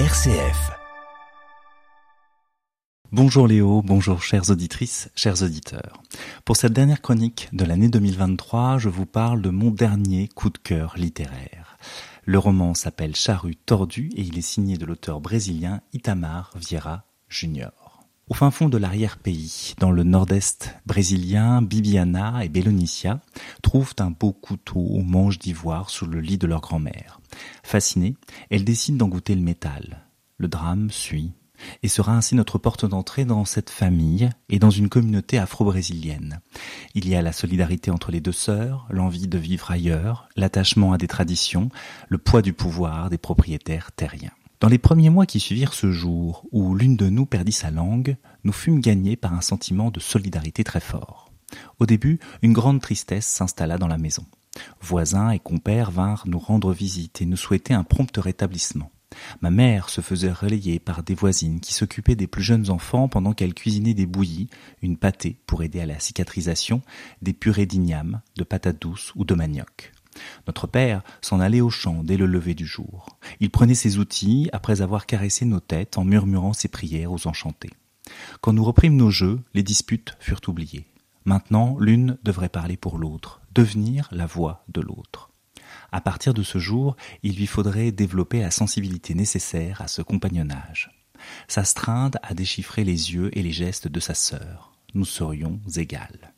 RCF. Bonjour Léo, bonjour chères auditrices, chers auditeurs. Pour cette dernière chronique de l'année 2023, je vous parle de mon dernier coup de cœur littéraire. Le roman s'appelle Charrue tordue et il est signé de l'auteur brésilien Itamar Vieira Jr. Au fin fond de l'arrière-pays, dans le nord-est brésilien, Bibiana et Bellonicia trouvent un beau couteau au manche d'ivoire sous le lit de leur grand-mère. Fascinées, elles décident d'en goûter le métal. Le drame suit et sera ainsi notre porte d'entrée dans cette famille et dans une communauté afro-brésilienne. Il y a la solidarité entre les deux sœurs, l'envie de vivre ailleurs, l'attachement à des traditions, le poids du pouvoir des propriétaires terriens. Dans les premiers mois qui suivirent ce jour où l'une de nous perdit sa langue, nous fûmes gagnés par un sentiment de solidarité très fort. Au début, une grande tristesse s'installa dans la maison. Voisins et compères vinrent nous rendre visite et nous souhaiter un prompt rétablissement. Ma mère se faisait relayer par des voisines qui s'occupaient des plus jeunes enfants pendant qu'elle cuisinait des bouillies, une pâtée pour aider à la cicatrisation, des purées d'igname, de patates douces ou de manioc. Notre père s'en allait au champ dès le lever du jour. Il prenait ses outils après avoir caressé nos têtes en murmurant ses prières aux enchantés. Quand nous reprîmes nos jeux, les disputes furent oubliées. Maintenant, l'une devrait parler pour l'autre, devenir la voix de l'autre. À partir de ce jour, il lui faudrait développer la sensibilité nécessaire à ce compagnonnage. S'astreindre à déchiffrer les yeux et les gestes de sa sœur. Nous serions égales.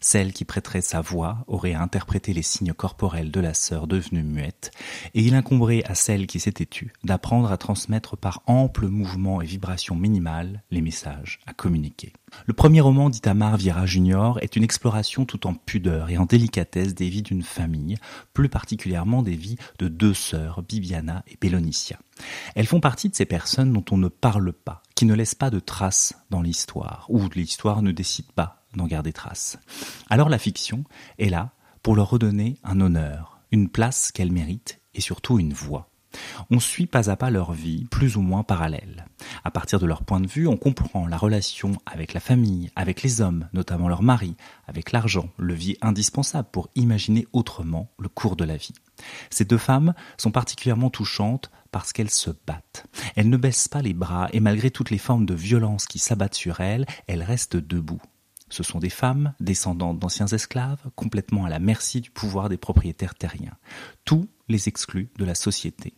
Celle qui prêterait sa voix aurait à interpréter les signes corporels de la sœur devenue muette, et il incomberait à celle qui s'était tue d'apprendre à transmettre par amples mouvements et vibrations minimales les messages à communiquer. Le premier roman d'Itamar Vieira Junior est une exploration tout en pudeur et en délicatesse des vies d'une famille, plus particulièrement des vies de deux sœurs, Bibiana et Bellonicia. Elles font partie de ces personnes dont on ne parle pas, qui ne laissent pas de traces dans l'histoire, ou l'histoire ne décide pas d'en garder trace. Alors la fiction est là pour leur redonner un honneur, une place qu'elles méritent et surtout une voix. On suit pas à pas leur vie, plus ou moins parallèle. À partir de leur point de vue, on comprend la relation avec la famille, avec les hommes, notamment leur mari, avec l'argent, levier indispensable pour imaginer autrement le cours de la vie. Ces deux femmes sont particulièrement touchantes parce qu'elles se battent. Elles ne baissent pas les bras et malgré toutes les formes de violence qui s'abattent sur elles, elles restent debout. Ce sont des femmes, descendantes d'anciens esclaves, complètement à la merci du pouvoir des propriétaires terriens. Tout les exclut de la société.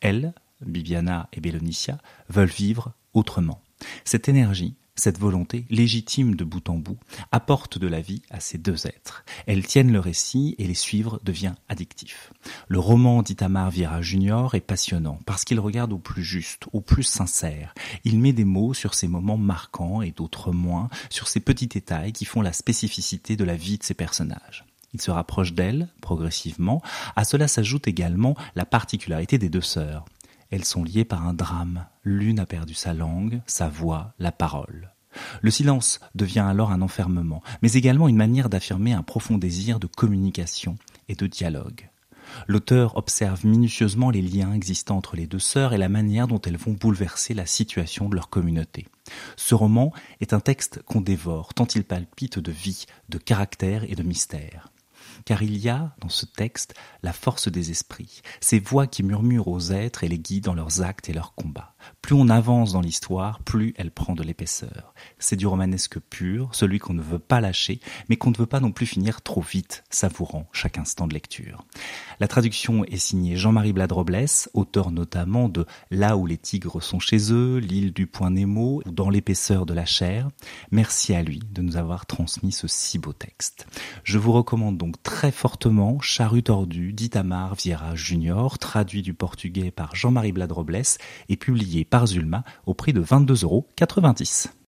Elles, Bibiana et Bellonicia, veulent vivre autrement. Cette énergie, cette volonté, légitime de bout en bout, apporte de la vie à ces deux êtres. Elles tiennent le récit et les suivre devient addictif. Le roman d'Itamar Vieira Junior est passionnant parce qu'il regarde au plus juste, au plus sincère. Il met des mots sur ces moments marquants et d'autres moins, sur ces petits détails qui font la spécificité de la vie de ces personnages. Il se rapproche d'elles, progressivement. À cela s'ajoute également la particularité des deux sœurs. Elles sont liées par un drame. L'une a perdu sa langue, sa voix, la parole. Le silence devient alors un enfermement, mais également une manière d'affirmer un profond désir de communication et de dialogue. L'auteur observe minutieusement les liens existants entre les deux sœurs et la manière dont elles vont bouleverser la situation de leur communauté. Ce roman est un texte qu'on dévore tant il palpite de vie, de caractère et de mystère car il y a, dans ce texte, la force des esprits, ces voix qui murmurent aux êtres et les guident dans leurs actes et leurs combats. Plus on avance dans l'histoire, plus elle prend de l'épaisseur. C'est du romanesque pur, celui qu'on ne veut pas lâcher, mais qu'on ne veut pas non plus finir trop vite, savourant chaque instant de lecture. La traduction est signée Jean-Marie Bladrobles, auteur notamment de Là où les tigres sont chez eux, L'île du Point Nemo ou Dans l'épaisseur de la chair. Merci à lui de nous avoir transmis ce si beau texte. Je vous recommande donc très fortement Charrue tordue d'Itamar Vieira Junior, traduit du portugais par Jean-Marie Bladrobles et par Zulma au prix de 22,90 euros.